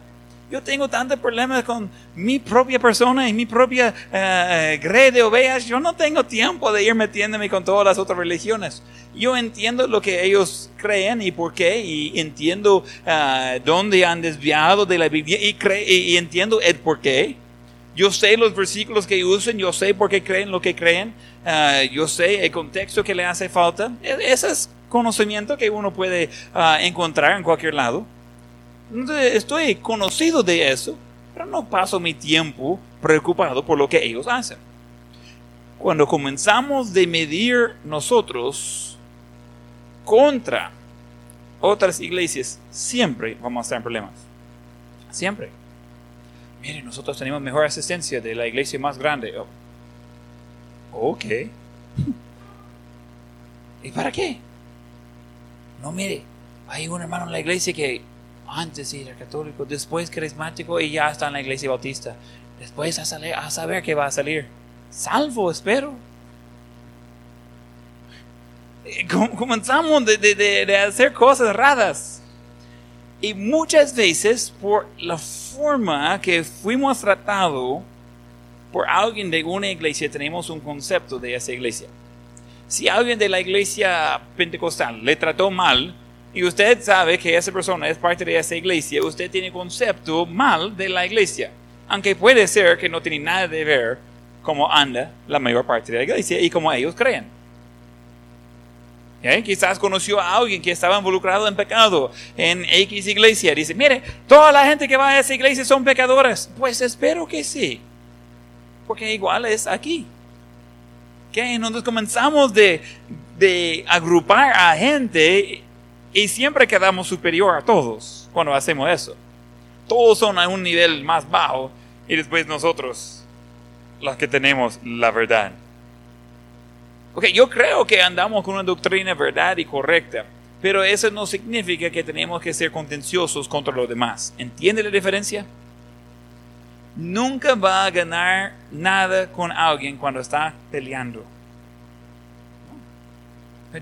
Yo tengo tantos problemas con mi propia persona y mi propia uh, grey de ovejas. Yo no tengo tiempo de ir metiéndome con todas las otras religiones. Yo entiendo lo que ellos creen y por qué, y entiendo uh, dónde han desviado de la Biblia y, y, y entiendo el por qué. Yo sé los versículos que usan, yo sé por qué creen lo que creen, uh, yo sé el contexto que le hace falta. E-, ese es conocimiento que uno puede encontrar en cualquier lado. Estoy conocido de eso, pero no paso mi tiempo preocupado por lo que ellos hacen. Cuando comenzamos de medir nosotros contra otras iglesias, siempre vamos a estar en problemas. Siempre. Mire, nosotros tenemos mejor asistencia de la iglesia más grande. Oh. Ok. ¿Y para qué? No, mire, hay un hermano en la iglesia que antes era católico, después carismático y ya está en la iglesia bautista. Después a, salir, a saber qué va a salir. Salvo, espero. Eh, comenzamos de, de, de, hacer cosas raras. Y muchas veces por la forma que fuimos tratados por alguien de una iglesia, tenemos un concepto de esa iglesia. Si alguien de la iglesia pentecostal le trató mal, y usted sabe que esa persona es parte de esa iglesia, usted tiene concepto mal de la iglesia. Aunque puede ser que no tiene nada de ver cómo anda la mayor parte de la iglesia y cómo ellos creen. ¿Eh? Quizás conoció a alguien que estaba involucrado en pecado en X iglesia. Dice, mire, toda la gente que va a esa iglesia son pecadores. Pues espero que sí. Porque igual es aquí. ¿Okay? Entonces comenzamos de, de agrupar a gente y siempre quedamos superior a todos cuando hacemos eso. Todos son a un nivel más bajo y después nosotros, los que tenemos la verdad. Ok, yo creo que andamos con una doctrina verdad y correcta, pero eso no significa que tenemos que ser contenciosos contra los demás. ¿Entiende la diferencia? Nunca va a ganar nada con alguien cuando está peleando.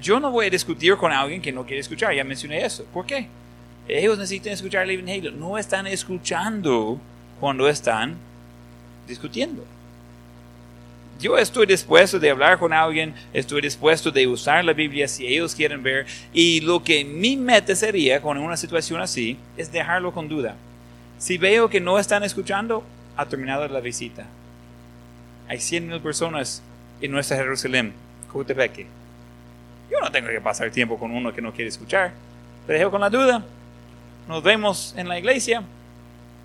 Yo no voy a discutir con alguien que no quiere escuchar, ya mencioné eso. ¿Por qué? Ellos necesitan escuchar el Evangelio. No están escuchando cuando están discutiendo. Yo estoy dispuesto de hablar con alguien, estoy dispuesto de usar la Biblia si ellos quieren ver. Y lo que mi meta sería con una situación así es dejarlo con duda. Si veo que no están escuchando, ha terminado la visita. Hay 100.000 personas en nuestra Jerusalén, Cotepeque yo no tengo que pasar tiempo con uno que no quiere escuchar. Te dejo con la duda. Nos vemos en la iglesia.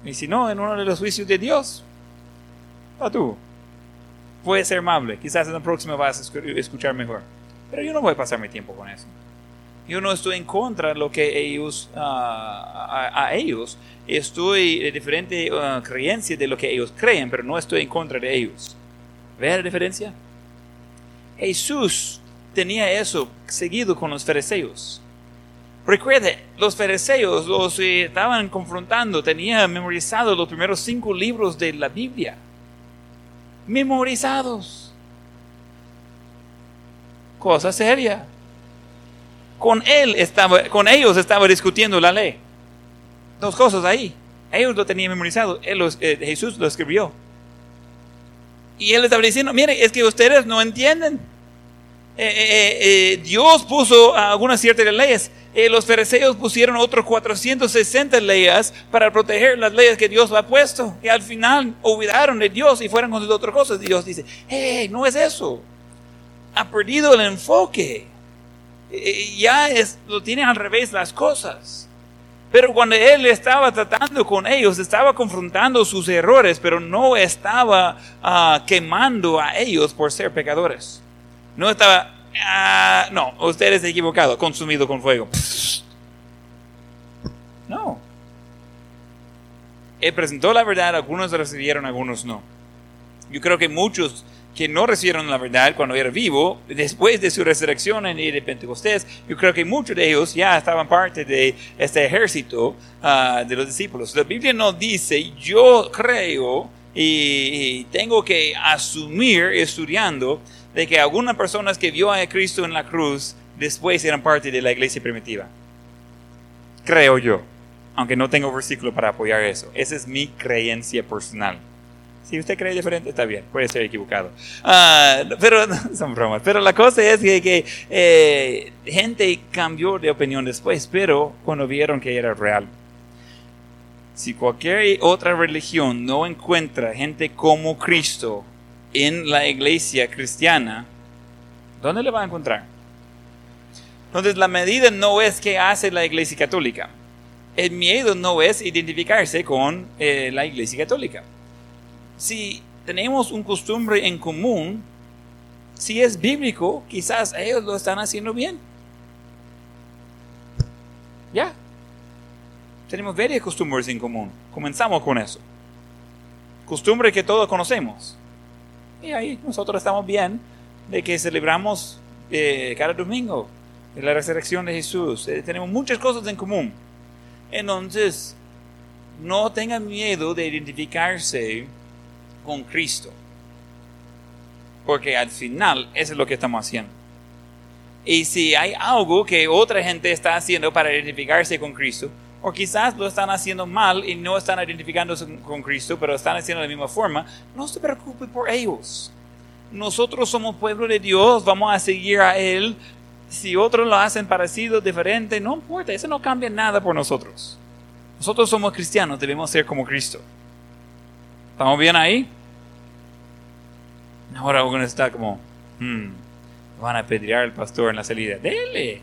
Y si no, en uno de los juicios de Dios. A tú. Puedes ser amable. Quizás en la próxima vas a escuchar mejor. Pero yo no voy a pasar mi tiempo con eso. Yo no estoy en contra de lo que ellos, ah, a, ellos. Estoy de diferente uh, creencia de lo que ellos creen, pero no estoy en contra de ellos. ¿Ve la diferencia? Jesús tenía eso seguido con los fariseos. Recuerde, los fariseos los eh, estaban confrontando, tenían memorizados los primeros cinco libros de la Biblia. Memorizados. Cosa seria. Con él estaba, con ellos estaba discutiendo la ley. Dos cosas ahí. Ellos lo tenían memorizado. Eh, Jesús lo escribió. Y él estaba diciendo, mire, es que ustedes no entienden. Eh, eh, eh, Dios puso algunas ciertas leyes. los fariseos pusieron otros 460 leyes para proteger las leyes que Dios ha puesto. Y al final olvidaron de Dios y fueron con otras cosas. Dios dice, hey, no es eso. Ha perdido el enfoque. ya lo tiene al revés las cosas. Pero cuando él estaba tratando con ellos, estaba confrontando sus errores, pero no estaba ah, quemando a ellos por ser pecadores. No estaba, ah, no, usted es equivocado, consumido con fuego. No. Él presentó la verdad, algunos recibieron, algunos no. Yo creo que muchos que no recibieron la verdad cuando era vivo, después de su resurrección en el de Pentecostés, yo creo que muchos de ellos ya estaban parte de este ejército ah, de los discípulos. La Biblia no dice, yo creo y tengo que asumir estudiando de que algunas personas que vio a Cristo en la cruz después eran parte de la iglesia primitiva. Creo yo. aunque no tengo versículo para apoyar eso. Esa es mi creencia personal. Si usted cree diferente, está bien, puede ser equivocado. Ah, pero son bromas. Pero la cosa es que, eh, gente cambió de opinión después, pero cuando vieron que era real. Si cualquier otra religión no encuentra gente como Cristo en la iglesia cristiana, ¿dónde le va a encontrar? Entonces la medida no es que hace la iglesia católica. El miedo no es identificarse con eh, la iglesia católica si tenemos un costumbre en común, si es bíblico, quizás ellos lo están haciendo bien. Ya. Tenemos varias costumbres en común. Comenzamos con eso. Costumbre que todos conocemos. Y ahí nosotros estamos bien de que celebramos eh, cada domingo la resurrección de Jesús. Eh, tenemos muchas cosas en común. Entonces, no tengan miedo de identificarse con Cristo. Porque al final eso es lo que estamos haciendo. Y si hay algo que otra gente está haciendo para identificarse con Cristo, o quizás lo están haciendo mal y no están identificándose con Cristo, pero están haciendo de la misma forma, no se preocupe por ellos. Nosotros somos pueblo de Dios, vamos a seguir a Él. Si otros lo hacen parecido, diferente, no importa, eso no cambia nada por nosotros. Nosotros somos cristianos, debemos ser como Cristo. ¿Estamos bien ahí? Ahora uno está como, hmm, van a pedir al pastor en la salida. Dele.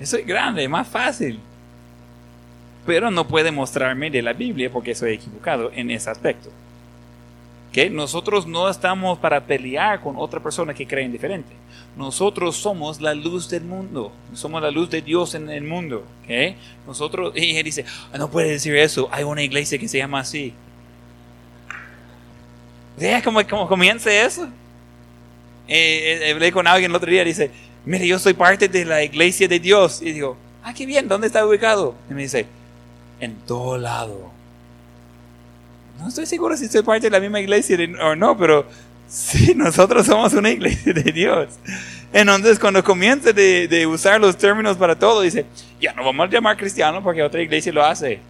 Eso es grande, más fácil. Pero no puede mostrarme de la Biblia porque soy equivocado en ese aspecto. que Nosotros no estamos para pelear con otra persona que creen diferente. Nosotros somos la luz del mundo. Somos la luz de Dios en el mundo. ¿okay? Nosotros, y él dice, ah, no puede decir eso. Hay una iglesia que se llama así. ¿Ves cómo, cómo comienza eso? Eh, eh, hablé con alguien el otro día dice, mire, yo soy parte de la iglesia de Dios. Y digo, ah, qué bien, ¿dónde está ubicado? Y me dice, en todo lado. No estoy seguro si soy parte de la misma iglesia o no, pero sí, nosotros somos una iglesia de Dios. Entonces, cuando comienza de, de usar los términos para todo, dice, ya no vamos a llamar cristiano porque otra iglesia lo hace.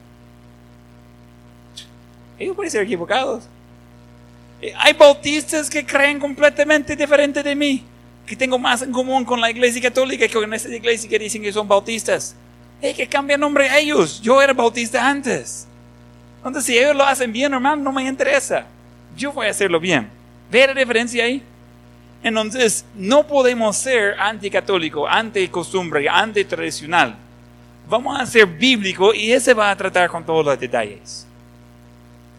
Ellos pueden ser equivocados. Eh, hay bautistas que creen completamente diferente de mí, que tengo más en común con la iglesia católica que con esa iglesia que dicen que son bautistas. Hay que cambiar nombre a ellos. Yo era bautista antes. Entonces, si ellos lo hacen bien, hermano, no me interesa. Yo voy a hacerlo bien. ¿Ve la diferencia ahí? Entonces, no podemos ser anticatólico, anticostumbre, antitradicional. Vamos a ser bíblico y ese va a tratar con todos los detalles.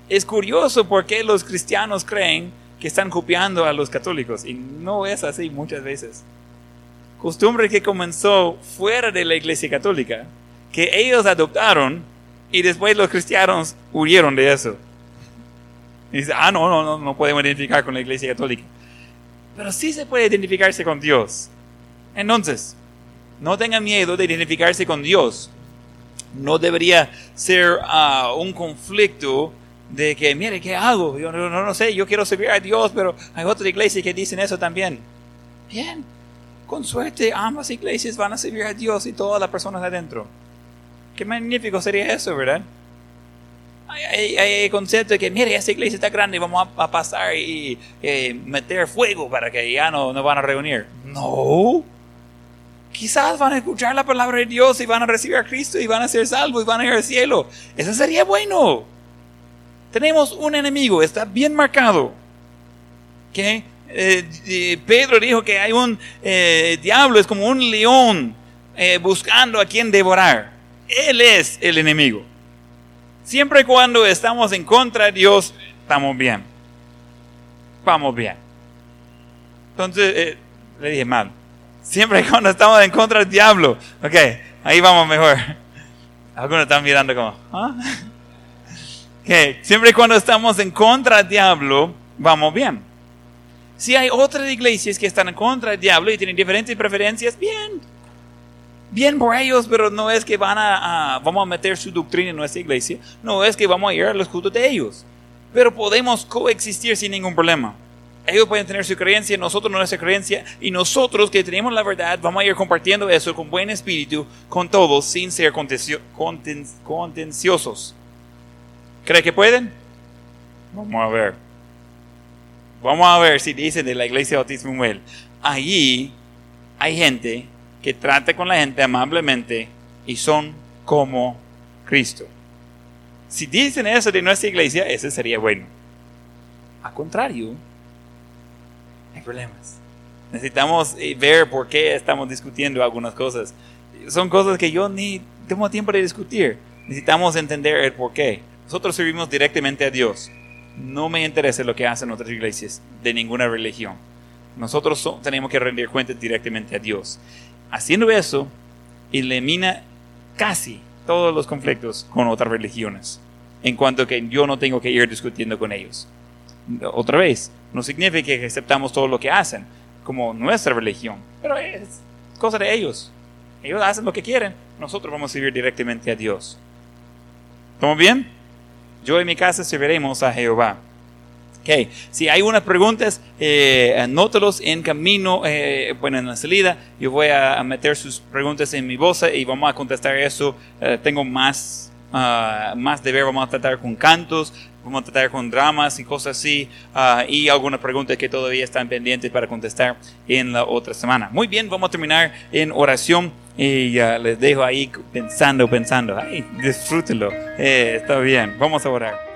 Es curioso porque los cristianos creen que están copiando a los católicos y no es así muchas veces. Costumbre que comenzó fuera de la iglesia católica, que ellos adoptaron y después los cristianos huyeron de eso. Y dicen, ah, no, no, no, no podemos identificar con la iglesia católica. Pero sí se puede identificarse con Dios. Entonces, no tengan miedo de identificarse con Dios. No debería ser ah, un conflicto de que, mire, ¿qué hago? Yo no, no, sé, yo quiero servir a Dios, pero hay otra iglesia que dicen eso también. Bien, con suerte ambas iglesias van a servir a Dios y todas las personas adentro. Qué magnífico sería eso, ¿verdad? Hay, hay, concepto de que, mire, esa iglesia está grande y vamos a, pasar y eh, meter fuego para que ya no nos van a reunir. No. Quizás van a escuchar la palabra de Dios y van a recibir a Cristo y van a ser salvos y van a ir al cielo. Eso sería bueno. Tenemos un enemigo, está bien marcado. que eh, Pedro dijo que hay un eh, diablo, es como un león eh, buscando a quien devorar. Él es el enemigo. Siempre cuando estamos en contra de Dios, estamos bien. Vamos bien. Entonces, le dije mal. Siempre y cuando estamos en contra del diablo. Ok, ahí vamos mejor. Algunos están mirando como, ¿ah? siempre y cuando estamos en contra del diablo, vamos bien. Si hay otras iglesias que están en contra del diablo y tienen diferentes preferencias, bien. Bien por ellos, pero no es que van a, vamos a meter su doctrina en nuestra iglesia. No es que vamos a ir a los cultos de ellos. Pero podemos coexistir sin ningún problema. ellos pueden tener su creencia, nosotros nuestra creencia, y nosotros que tenemos la verdad, vamos a ir compartiendo eso con buen espíritu con todos, sin ser contencio, conten, contenciosos. ¿Cree que pueden? Vamos a ver. Vamos a ver si dicen de la iglesia Bautismo Manuel. Allí hay gente que trata con la gente amablemente y son como Cristo. Si dicen eso de nuestra iglesia, ese sería bueno. Al contrario, hay problemas. Necesitamos eh, ver por qué estamos discutiendo algunas cosas. Son cosas que yo ni tengo tiempo de discutir. Necesitamos entender el por qué. Nosotros servimos directamente a Dios. No me interesa lo que hacen otras iglesias de ninguna religión. Nosotros tenemos que rendir cuentas directamente a Dios. Haciendo eso, elimina casi todos los conflictos con otras religiones, en cuanto que yo no tengo que ir discutiendo con ellos. Otra vez, no significa que aceptamos todo lo que hacen como nuestra religión, pero es cosa de ellos. Ellos hacen lo que quieren, nosotros vamos a servir directamente a Dios. ¿Estamos bien? Yo y mi casa serviremos a Jehová. Okay. Si hay unas preguntas, eh, anótalos en camino, eh, bueno, en la salida. Yo voy a, meter sus preguntas en mi voz y vamos a contestar eso. Eh, tengo más, uh, más deber, vamos a tratar con cantos, vamos a tratar con dramas y cosas así. Uh, y algunas preguntas que todavía están pendientes para contestar en la otra semana. Muy bien, vamos a terminar en oración. Y ya les dejo ahí pensando, pensando. Ay, disfrútenlo. Eh, está bien, vamos a orar.